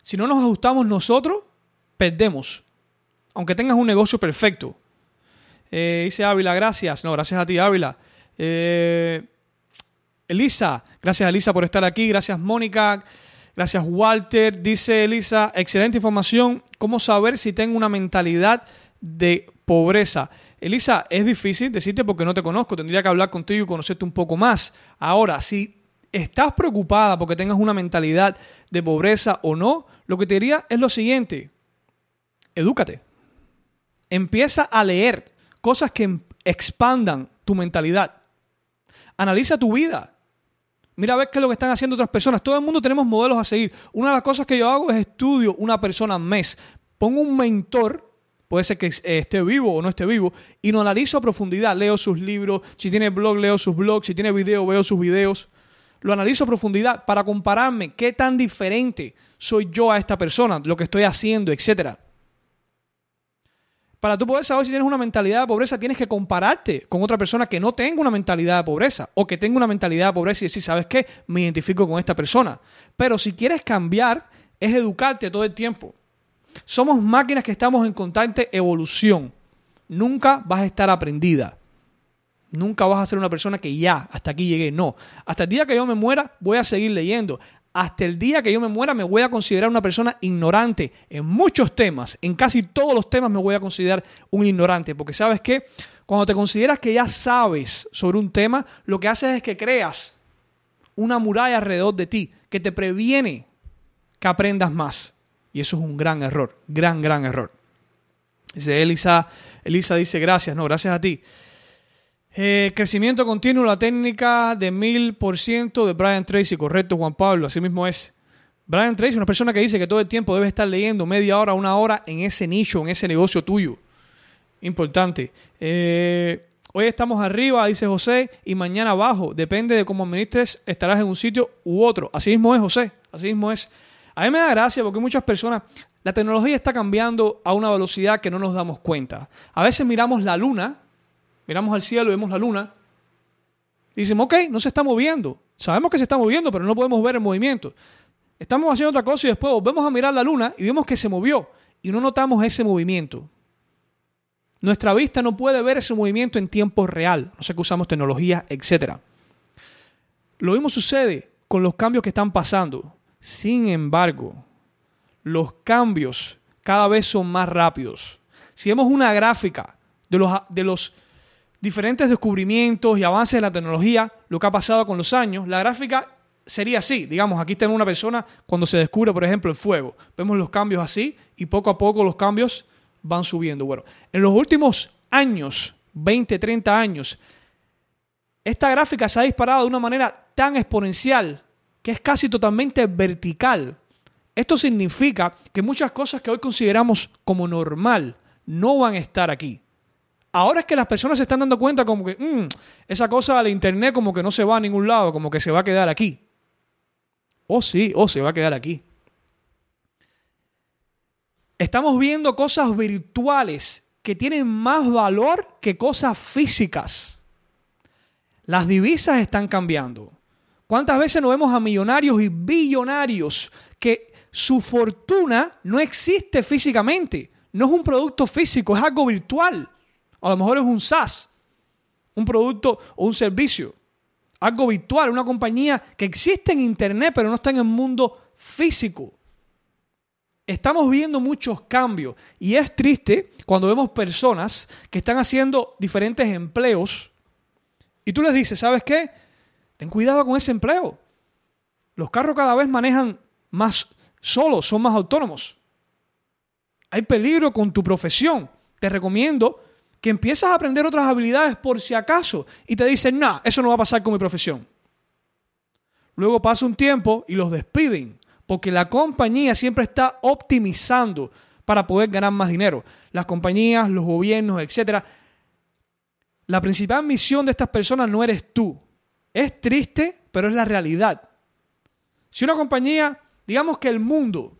Si no nos ajustamos nosotros, perdemos. Aunque tengas un negocio perfecto. Eh, dice Ávila, gracias. No, gracias a ti, Ávila. Eh, Elisa, gracias Elisa por estar aquí. Gracias Mónica. Gracias, Walter. Dice Elisa, excelente información. ¿Cómo saber si tengo una mentalidad de pobreza? Elisa, es difícil decirte porque no te conozco. Tendría que hablar contigo y conocerte un poco más. Ahora, si estás preocupada porque tengas una mentalidad de pobreza o no, lo que te diría es lo siguiente. Edúcate. Empieza a leer cosas que expandan tu mentalidad. Analiza tu vida. Mira a ver qué es lo que están haciendo otras personas. Todo el mundo tenemos modelos a seguir. Una de las cosas que yo hago es estudio una persona al mes. Pongo un mentor, puede ser que esté vivo o no esté vivo, y lo analizo a profundidad. Leo sus libros, si tiene blog, leo sus blogs, si tiene video, veo sus videos. Lo analizo a profundidad para compararme qué tan diferente soy yo a esta persona, lo que estoy haciendo, etcétera. Para tú poder saber si tienes una mentalidad de pobreza, tienes que compararte con otra persona que no tenga una mentalidad de pobreza o que tenga una mentalidad de pobreza y decir, ¿sabes qué? Me identifico con esta persona. Pero si quieres cambiar, es educarte todo el tiempo. Somos máquinas que estamos en constante evolución. Nunca vas a estar aprendida. Nunca vas a ser una persona que ya, hasta aquí llegué. No. Hasta el día que yo me muera, voy a seguir leyendo hasta el día que yo me muera me voy a considerar una persona ignorante en muchos temas, en casi todos los temas me voy a considerar un ignorante, porque sabes que cuando te consideras que ya sabes sobre un tema, lo que haces es que creas una muralla alrededor de ti que te previene que aprendas más. Y eso es un gran error, gran, gran error. Dice Elisa, Elisa dice gracias, no, gracias a ti. Eh, crecimiento continuo, la técnica de mil por ciento de Brian Tracy, correcto Juan Pablo, así mismo es. Brian Tracy, una persona que dice que todo el tiempo debes estar leyendo media hora, una hora en ese nicho, en ese negocio tuyo. Importante. Eh, hoy estamos arriba, dice José, y mañana abajo. Depende de cómo administres, estarás en un sitio u otro. Así mismo es, José. Así mismo es. A mí me da gracia porque muchas personas, la tecnología está cambiando a una velocidad que no nos damos cuenta. A veces miramos la luna miramos al cielo y vemos la luna, y decimos, ok, no se está moviendo. Sabemos que se está moviendo, pero no podemos ver el movimiento. Estamos haciendo otra cosa y después volvemos a mirar la luna y vemos que se movió y no notamos ese movimiento. Nuestra vista no puede ver ese movimiento en tiempo real, no sé que usamos tecnología, etc. Lo mismo sucede con los cambios que están pasando. Sin embargo, los cambios cada vez son más rápidos. Si vemos una gráfica de los, de los diferentes descubrimientos y avances de la tecnología, lo que ha pasado con los años, la gráfica sería así. Digamos, aquí tenemos una persona cuando se descubre, por ejemplo, el fuego. Vemos los cambios así y poco a poco los cambios van subiendo. Bueno, en los últimos años, 20, 30 años, esta gráfica se ha disparado de una manera tan exponencial que es casi totalmente vertical. Esto significa que muchas cosas que hoy consideramos como normal no van a estar aquí. Ahora es que las personas se están dando cuenta como que mm, esa cosa del internet como que no se va a ningún lado, como que se va a quedar aquí. Oh sí, oh se va a quedar aquí. Estamos viendo cosas virtuales que tienen más valor que cosas físicas. Las divisas están cambiando. ¿Cuántas veces nos vemos a millonarios y billonarios que su fortuna no existe físicamente? No es un producto físico, es algo virtual. A lo mejor es un SaaS. un producto o un servicio. Algo virtual, una compañía que existe en Internet pero no está en el mundo físico. Estamos viendo muchos cambios y es triste cuando vemos personas que están haciendo diferentes empleos y tú les dices, ¿sabes qué? Ten cuidado con ese empleo. Los carros cada vez manejan más solos, son más autónomos. Hay peligro con tu profesión. Te recomiendo que empieces a aprender otras habilidades por si acaso y te dicen, no, eso no va a pasar con mi profesión. Luego pasa un tiempo y los despiden porque la compañía siempre está optimizando para poder ganar más dinero. Las compañías, los gobiernos, etc. La principal misión de estas personas no eres tú. Es triste, pero es la realidad. Si una compañía, digamos que el mundo,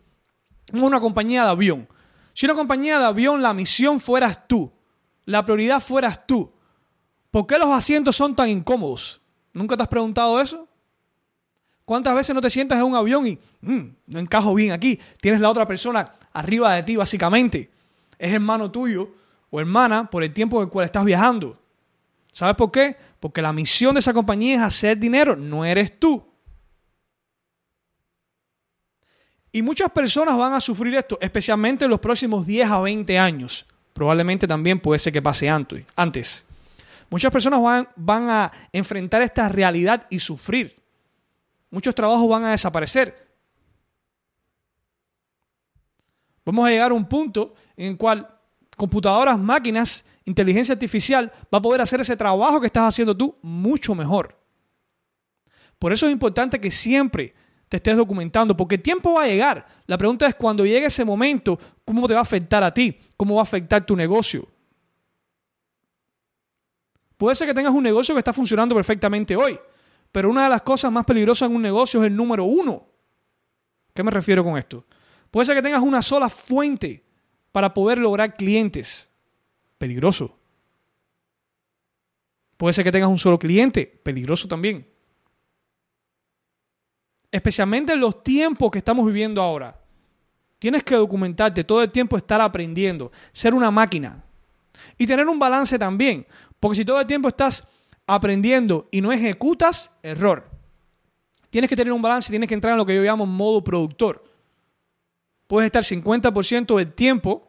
una compañía de avión, si una compañía de avión la misión fueras tú, la prioridad fueras tú, ¿por qué los asientos son tan incómodos? ¿Nunca te has preguntado eso? ¿Cuántas veces no te sientas en un avión y mm, no encajo bien aquí? Tienes la otra persona arriba de ti, básicamente. Es hermano tuyo o hermana por el tiempo en el cual estás viajando. ¿Sabes por qué? Porque la misión de esa compañía es hacer dinero, no eres tú. Y muchas personas van a sufrir esto, especialmente en los próximos 10 a 20 años. Probablemente también puede ser que pase antes. Muchas personas van, van a enfrentar esta realidad y sufrir. Muchos trabajos van a desaparecer. Vamos a llegar a un punto en el cual computadoras, máquinas, inteligencia artificial va a poder hacer ese trabajo que estás haciendo tú mucho mejor. Por eso es importante que siempre te estés documentando, porque el tiempo va a llegar. La pregunta es cuando llegue ese momento, ¿cómo te va a afectar a ti? ¿Cómo va a afectar tu negocio? Puede ser que tengas un negocio que está funcionando perfectamente hoy, pero una de las cosas más peligrosas en un negocio es el número uno. ¿Qué me refiero con esto? Puede ser que tengas una sola fuente para poder lograr clientes. Peligroso. Puede ser que tengas un solo cliente. Peligroso también. Especialmente en los tiempos que estamos viviendo ahora. Tienes que documentarte, todo el tiempo estar aprendiendo, ser una máquina. Y tener un balance también. Porque si todo el tiempo estás aprendiendo y no ejecutas, error. Tienes que tener un balance, tienes que entrar en lo que yo llamo modo productor. Puedes estar 50% del tiempo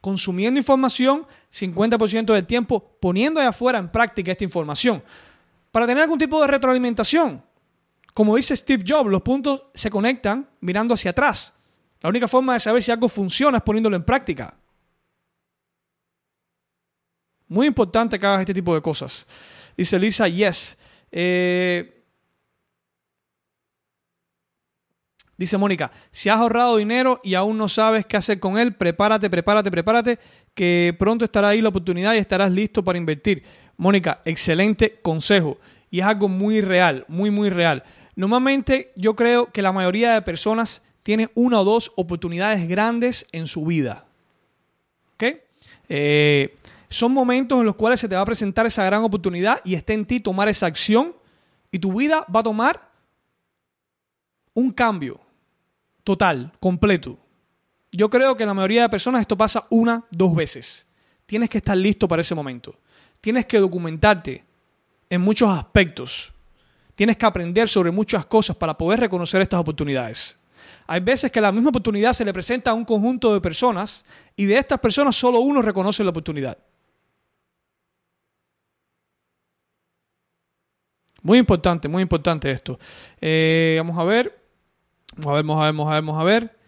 consumiendo información, 50% del tiempo poniendo allá afuera en práctica esta información. Para tener algún tipo de retroalimentación. Como dice Steve Jobs, los puntos se conectan mirando hacia atrás. La única forma de saber si algo funciona es poniéndolo en práctica. Muy importante que hagas este tipo de cosas. Dice Lisa, yes. Eh, dice Mónica, si has ahorrado dinero y aún no sabes qué hacer con él, prepárate, prepárate, prepárate, que pronto estará ahí la oportunidad y estarás listo para invertir. Mónica, excelente consejo. Y es algo muy real, muy, muy real. Normalmente yo creo que la mayoría de personas tiene una o dos oportunidades grandes en su vida. ¿Ok? Eh, son momentos en los cuales se te va a presentar esa gran oportunidad y está en ti tomar esa acción y tu vida va a tomar un cambio total, completo. Yo creo que la mayoría de personas esto pasa una, dos veces. Tienes que estar listo para ese momento. Tienes que documentarte en muchos aspectos. Tienes que aprender sobre muchas cosas para poder reconocer estas oportunidades. Hay veces que la misma oportunidad se le presenta a un conjunto de personas y de estas personas solo uno reconoce la oportunidad. Muy importante, muy importante esto. Eh, vamos a ver. Vamos a ver, vamos a ver, vamos a ver, vamos a ver.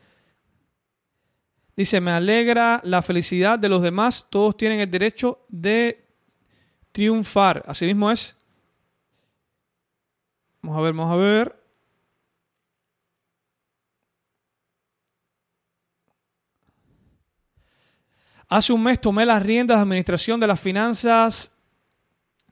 Dice, me alegra la felicidad de los demás. Todos tienen el derecho de triunfar. Así mismo es. Vamos a ver, vamos a ver. Hace un mes tomé las riendas de administración de las finanzas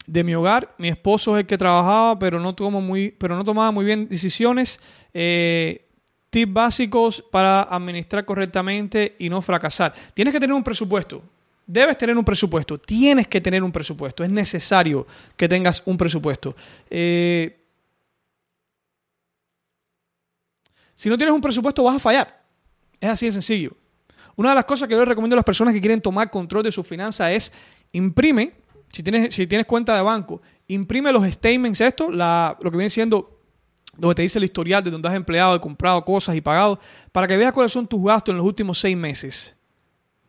de mi hogar. Mi esposo es el que trabajaba, pero no, muy, pero no tomaba muy bien decisiones. Eh, tips básicos para administrar correctamente y no fracasar. Tienes que tener un presupuesto. Debes tener un presupuesto. Tienes que tener un presupuesto. Es necesario que tengas un presupuesto. Eh, si no tienes un presupuesto, vas a fallar. Es así de sencillo. Una de las cosas que yo recomiendo a las personas que quieren tomar control de su finanza es imprime si tienes, si tienes cuenta de banco, imprime los statements, esto, lo que viene siendo donde te dice el historial de donde has empleado, y comprado cosas y pagado, para que veas cuáles son tus gastos en los últimos seis meses.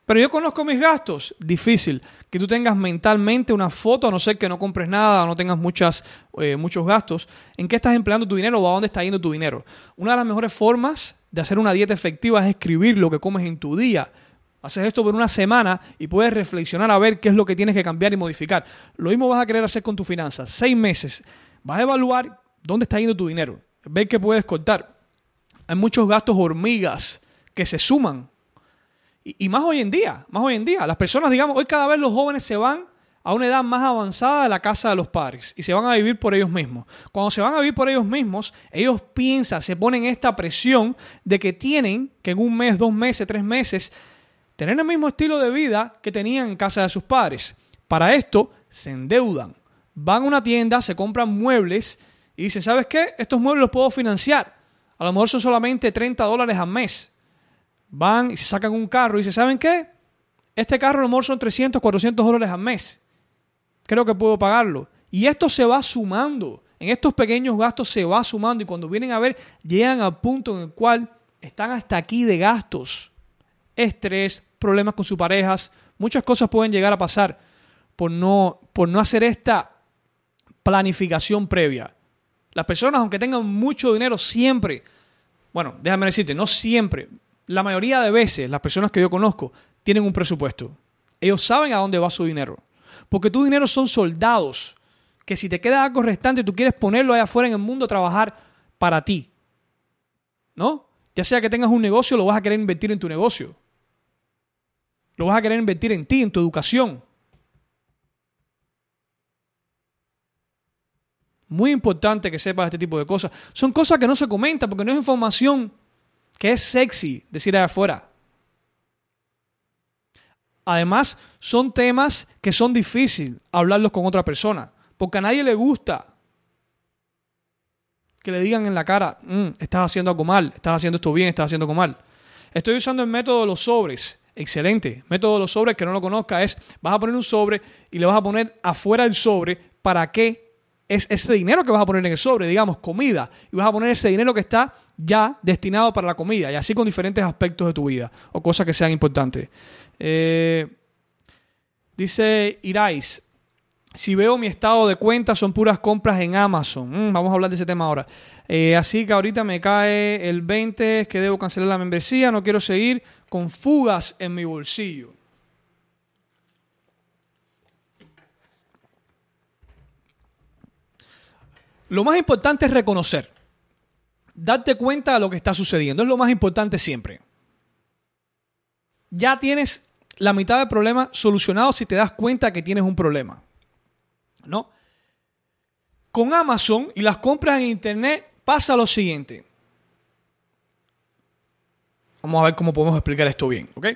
Pero yo conozco mis gastos. Difícil que tú tengas mentalmente una foto, a no ser que no compres nada o no tengas muchas, eh, muchos gastos. ¿En qué estás empleando tu dinero o a dónde está yendo tu dinero? Una de las mejores formas de hacer una dieta efectiva es escribir lo que comes en tu día. Haces esto por una semana y puedes reflexionar a ver qué es lo que tienes que cambiar y modificar. Lo mismo vas a querer hacer con tus finanzas. Seis meses. Vas a evaluar dónde está yendo tu dinero. Ver qué puedes cortar. Hay muchos gastos hormigas que se suman y, más hoy en día, más hoy en día. Las personas, digamos, hoy cada vez los jóvenes se van a una edad más avanzada de la casa de los padres y se van a vivir por ellos mismos. Cuando se van a vivir por ellos mismos, ellos piensan, se ponen esta presión de que tienen que en un mes, dos meses, tres meses, tener el mismo estilo de vida que tenían en casa de sus padres. Para esto, se endeudan. Van a una tienda, se compran muebles y dicen, ¿sabes qué? Estos muebles los puedo financiar. A lo mejor son solamente 30 dólares al mes van y se sacan un carro y dicen, ¿saben qué? Este carro a lo mejor son 300, 400 dólares al mes. Creo que puedo pagarlo. Y esto se va sumando. En estos pequeños gastos se va sumando y cuando vienen a ver, llegan al punto en el cual están hasta aquí de gastos. Estrés, problemas con sus parejas, muchas cosas pueden llegar a pasar por no, por no hacer esta planificación previa. Las personas, aunque tengan mucho dinero, siempre, bueno, déjame decirte, no siempre, la mayoría de veces las personas que yo conozco tienen un presupuesto. Ellos saben a dónde va su dinero. Porque tu dinero son soldados que si te queda algo restante, tú quieres ponerlo allá afuera en el mundo a trabajar para ti. ¿No? Ya sea que tengas un negocio, lo vas a querer invertir en tu negocio. Lo vas a querer invertir en ti, en tu educación. Muy importante que sepas este tipo de cosas. Son cosas que no se comentan porque no es información que es sexy decir allá afuera. Además, son temas que son difíciles hablarlos con otra persona, porque a nadie le gusta que le digan en la cara, mm, estás haciendo algo mal, estás haciendo esto bien, estás haciendo algo mal. Estoy usando el método de los sobres. Excelente. Método de los sobres, que no lo conozca, es vas a poner un sobre y le vas a poner afuera del sobre para que es ese dinero que vas a poner en el sobre, digamos, comida, y vas a poner ese dinero que está ya destinado para la comida, y así con diferentes aspectos de tu vida, o cosas que sean importantes. Eh, dice Irais, si veo mi estado de cuenta son puras compras en Amazon. Mm, vamos a hablar de ese tema ahora. Eh, así que ahorita me cae el 20, que debo cancelar la membresía, no quiero seguir con fugas en mi bolsillo. Lo más importante es reconocer, darte cuenta de lo que está sucediendo. Es lo más importante siempre. Ya tienes la mitad del problema solucionado si te das cuenta que tienes un problema. ¿No? Con Amazon y las compras en Internet pasa lo siguiente. Vamos a ver cómo podemos explicar esto bien, ¿ok?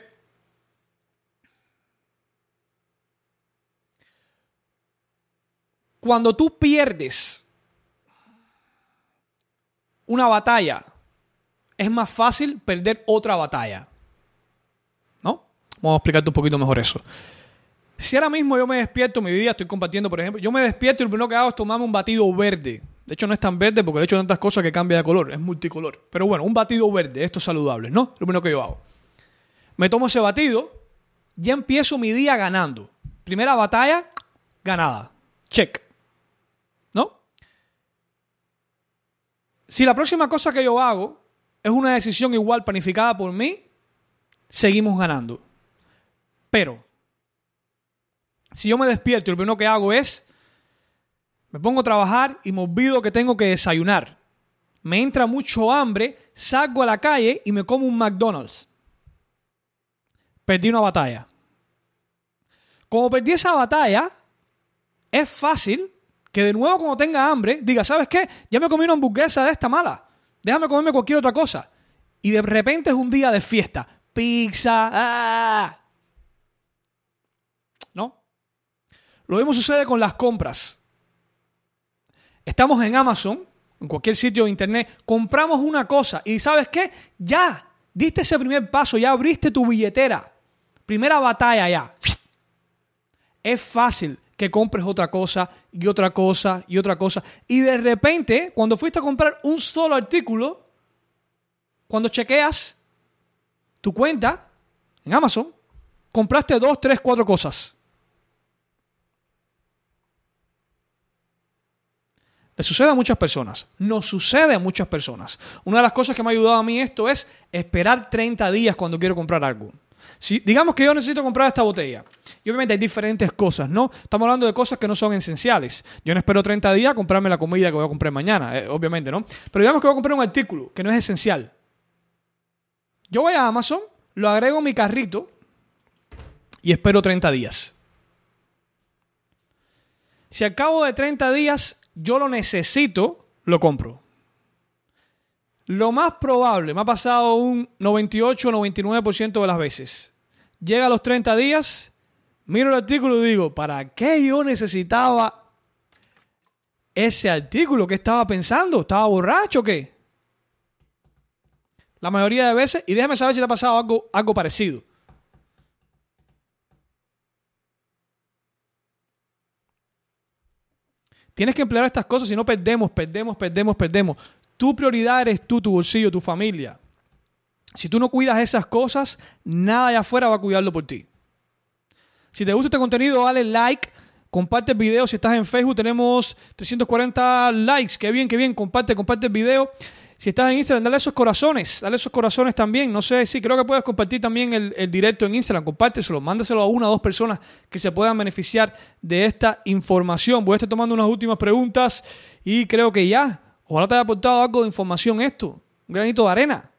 Cuando tú pierdes una batalla, es más fácil perder otra batalla. ¿No? Vamos a explicarte un poquito mejor eso. Si ahora mismo yo me despierto, mi día estoy compartiendo, por ejemplo, yo me despierto y lo primero que hago es tomarme un batido verde. De hecho, no es tan verde porque he hecho tantas cosas que cambia de color, es multicolor. Pero bueno, un batido verde, esto es saludable, ¿no? Lo primero que yo hago. Me tomo ese batido, ya empiezo mi día ganando. Primera batalla, ganada. Check. Si la próxima cosa que yo hago es una decisión igual planificada por mí, seguimos ganando. Pero, si yo me despierto y lo primero que hago es, me pongo a trabajar y me olvido que tengo que desayunar. Me entra mucho hambre, salgo a la calle y me como un McDonald's. Perdí una batalla. Como perdí esa batalla, es fácil que de nuevo cuando tenga hambre diga, ¿sabes qué? Ya me comí una hamburguesa de esta mala. Déjame comerme cualquier otra cosa. Y de repente es un día de fiesta. Pizza. ¡ah! ¿No? Lo mismo sucede con las compras. Estamos en Amazon, en cualquier sitio de internet, compramos una cosa y ¿sabes qué? Ya, diste ese primer paso, ya abriste tu billetera. Primera batalla ya. Es fácil que compres otra cosa y otra cosa y otra cosa. Y de repente, cuando fuiste a comprar un solo artículo, cuando chequeas tu cuenta en Amazon, compraste dos, tres, cuatro cosas. Le sucede a muchas personas. Nos sucede a muchas personas. Una de las cosas que me ha ayudado a mí esto es esperar 30 días cuando quiero comprar algo. Si, digamos que yo necesito comprar esta botella. Y obviamente hay diferentes cosas, ¿no? Estamos hablando de cosas que no son esenciales. Yo no espero 30 días a comprarme la comida que voy a comprar mañana, eh, obviamente, ¿no? Pero digamos que voy a comprar un artículo que no es esencial. Yo voy a Amazon, lo agrego en mi carrito y espero 30 días. Si al cabo de 30 días yo lo necesito, lo compro. Lo más probable, me ha pasado un 98 o 99% de las veces. Llega a los 30 días, miro el artículo y digo, ¿para qué yo necesitaba ese artículo? ¿Qué estaba pensando? ¿Estaba borracho o qué? La mayoría de veces, y déjame saber si te ha pasado algo, algo parecido. Tienes que emplear estas cosas, si no perdemos, perdemos, perdemos, perdemos. Tu prioridad eres tú, tu bolsillo, tu familia. Si tú no cuidas esas cosas, nada allá afuera va a cuidarlo por ti. Si te gusta este contenido, dale like, comparte el video. Si estás en Facebook, tenemos 340 likes. Qué bien, qué bien. Comparte, comparte el video. Si estás en Instagram, dale esos corazones, dale esos corazones también. No sé, sí, creo que puedes compartir también el, directo en Instagram. Compárteselo, mándaselo a una o dos personas que se puedan beneficiar de esta información. Voy a estar tomando unas últimas preguntas y creo que ya. Ojalá te haya aportado algo de información esto. Un granito de arena.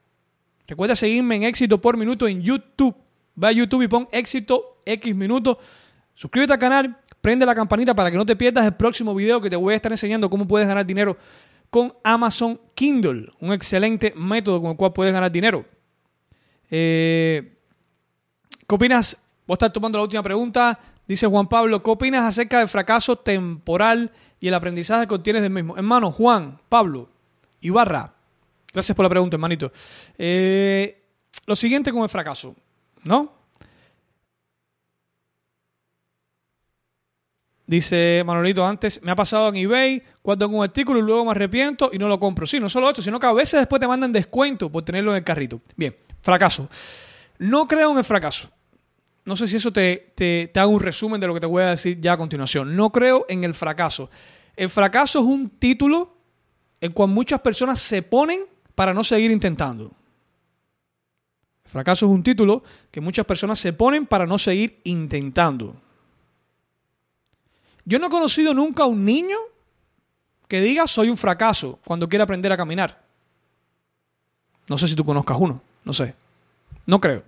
Recuerda seguirme en Éxito por Minuto en YouTube. Ve a YouTube y pon Éxito X Minutos. Suscríbete al canal, prende la campanita para que no te pierdas el próximo video que te voy a estar enseñando cómo puedes ganar dinero con Amazon Kindle, un excelente método con el cual puedes ganar dinero. Eh, ¿Qué opinas? Voy a estar tomando la última pregunta. Dice Juan Pablo, ¿qué opinas acerca del fracaso temporal y el aprendizaje que obtienes del mismo? Hermano, Juan, Pablo, Ibarra, gracias por la pregunta, hermanito. Eh, lo siguiente con el fracaso, ¿no? Dice Manolito antes, me ha pasado en eBay cuando tengo un artículo y luego me arrepiento y no lo compro. Sí, no solo esto, sino que a veces después te mandan descuento por tenerlo en el carrito. Bien, fracaso. No creo en el fracaso. No sé si eso te, te, te un resumen de lo que te voy a decir ya a continuación. No creo en el fracaso. El fracaso es un título en cual muchas personas se ponen para no seguir intentando. El fracaso es un título que muchas personas se ponen para no seguir intentando. Yo no he conocido nunca a un niño que diga soy un fracaso cuando quiere aprender a caminar. No sé si tú conozcas uno, no sé. No creo.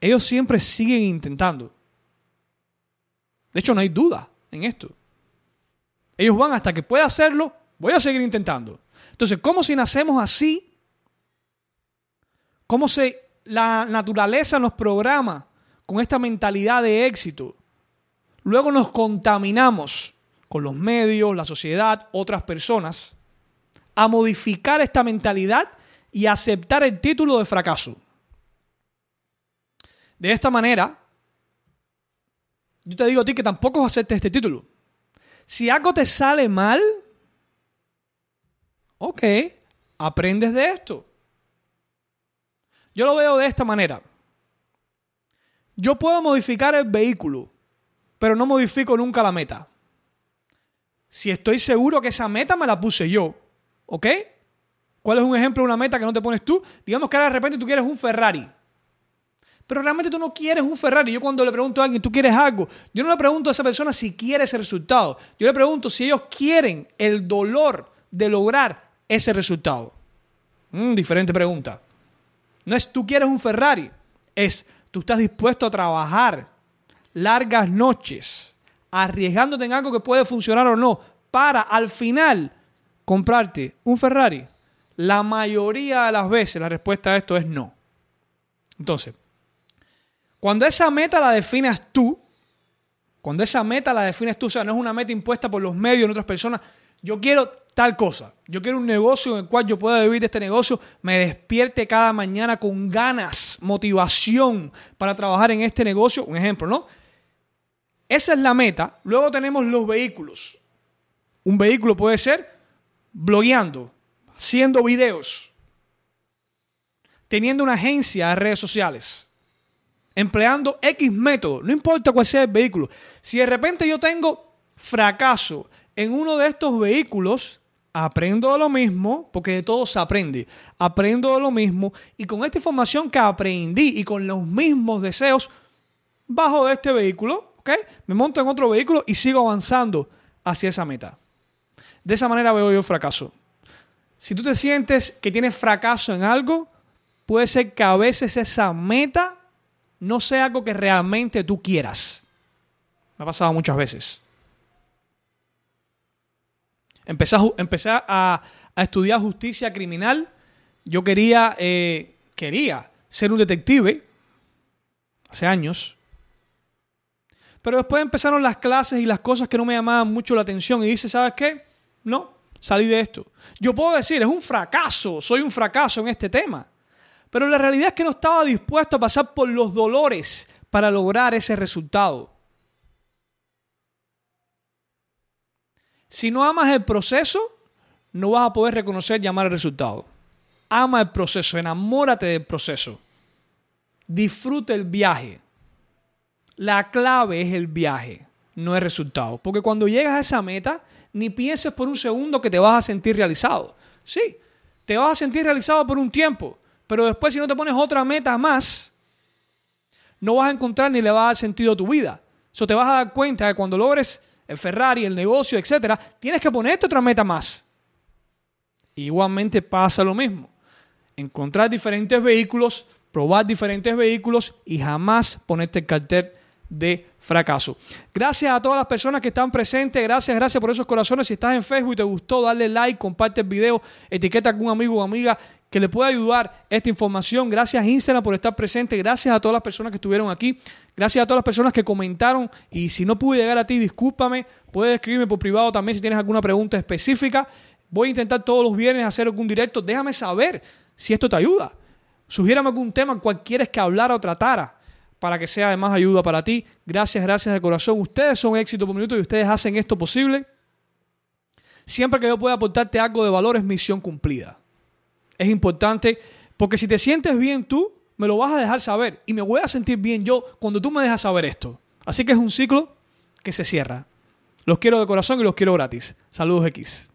Ellos siempre siguen intentando. De hecho, no hay duda en esto. Ellos van hasta que pueda hacerlo, voy a seguir intentando. Entonces, ¿cómo si nacemos así? ¿Cómo si la naturaleza nos programa con esta mentalidad de éxito? Luego nos contaminamos con los medios, la sociedad, otras personas, a modificar esta mentalidad y aceptar el título de fracaso. De esta manera, yo te digo a ti que tampoco aceptes este título. Si algo te sale mal, ok, aprendes de esto. Yo lo veo de esta manera. Yo puedo modificar el vehículo pero no modifico nunca la meta. Si estoy seguro que esa meta me la puse yo, ¿ok? ¿Cuál es un ejemplo de una meta que no te pones tú? Digamos que ahora de repente tú quieres un Ferrari. Pero realmente tú no quieres un Ferrari. Yo cuando le pregunto a alguien, ¿tú quieres algo? Yo no le pregunto a esa persona si quiere ese resultado. Yo le pregunto si ellos quieren el dolor de lograr ese resultado. Mm, diferente pregunta. No es tú quieres un Ferrari. Es tú estás dispuesto a trabajar largas noches, arriesgándote en algo que puede funcionar o no, para al final comprarte un Ferrari? La mayoría de las veces la respuesta a esto es no. Entonces, cuando esa meta la definas tú, cuando esa meta la defines tú, o sea, no es una meta impuesta por los medios en otras personas, yo quiero tal cosa, yo quiero un negocio en el cual yo pueda vivir de este negocio, me despierte cada mañana con ganas, motivación para trabajar en este negocio, un ejemplo, ¿no? esa es la meta. Luego tenemos los vehículos. Un vehículo puede ser blogueando, haciendo videos, teniendo una agencia de redes sociales, empleando X método, no importa cuál sea el vehículo. Si de repente yo tengo fracaso en uno de estos vehículos, aprendo de lo mismo, porque de todo se aprende. Aprendo de lo mismo y con esta información que aprendí y con los mismos deseos, bajo de este vehículo, ¿ok? Me monto en otro vehículo y sigo avanzando hacia esa meta. De esa manera veo yo el fracaso. Si tú te sientes que tienes fracaso en algo, puede ser que a veces esa meta no sea algo que realmente tú quieras. Me ha pasado muchas veces. Empecé a, estudiar justicia criminal. Yo quería, eh, quería ser un detective hace años. Pero después empezaron las clases y las cosas que no me llamaban mucho la atención. Y dice, ¿sabes qué? No, salí de esto. Yo puedo decir, es un fracaso, soy un fracaso en este tema. Pero la realidad es que no estaba dispuesto a pasar por los dolores para lograr ese resultado. Si no amas el proceso, no vas a poder reconocer y amar el resultado. Ama el proceso, enamórate del proceso. Disfruta el viaje. La clave es el viaje, no el resultado. Porque cuando llegas a esa meta, ni pienses por un segundo que te vas a sentir realizado. Sí, te vas a sentir realizado por un tiempo, pero después si no te pones otra meta más, no vas a encontrar ni le vas a dar sentido a tu vida. Eso te vas a dar cuenta que cuando logres el Ferrari, el negocio, etcétera, tienes que ponerte otra meta más. Igualmente pasa lo mismo. Encontrar diferentes vehículos, probar diferentes vehículos y jamás ponerte el cartel de fracaso. Gracias a todas las personas que están presentes. Gracias, gracias por esos corazones. Si estás en Facebook y te gustó, dale like, comparte el video, etiqueta a algún amigo o amiga que le pueda ayudar esta información. Gracias Instagram por estar presente. Gracias a todas las personas que estuvieron aquí. Gracias a todas las personas que comentaron. Y si no pude llegar a ti, discúlpame. Puedes escribirme por privado también si tienes alguna pregunta específica. Voy a intentar todos los viernes hacer algún directo. Déjame saber si esto te ayuda. Sugiérame algún tema cual quieres que hablara o tratara para que sea de más ayuda para ti. Gracias, gracias de corazón. Ustedes son éxito por minuto y ustedes hacen esto posible. Siempre que yo pueda aportarte algo de valor es misión cumplida. Es importante porque si te sientes bien tú, me lo vas a dejar saber y me voy a sentir bien yo cuando tú me dejas saber esto. Así que es un ciclo que se cierra. Los quiero de corazón y los quiero gratis. Saludos X.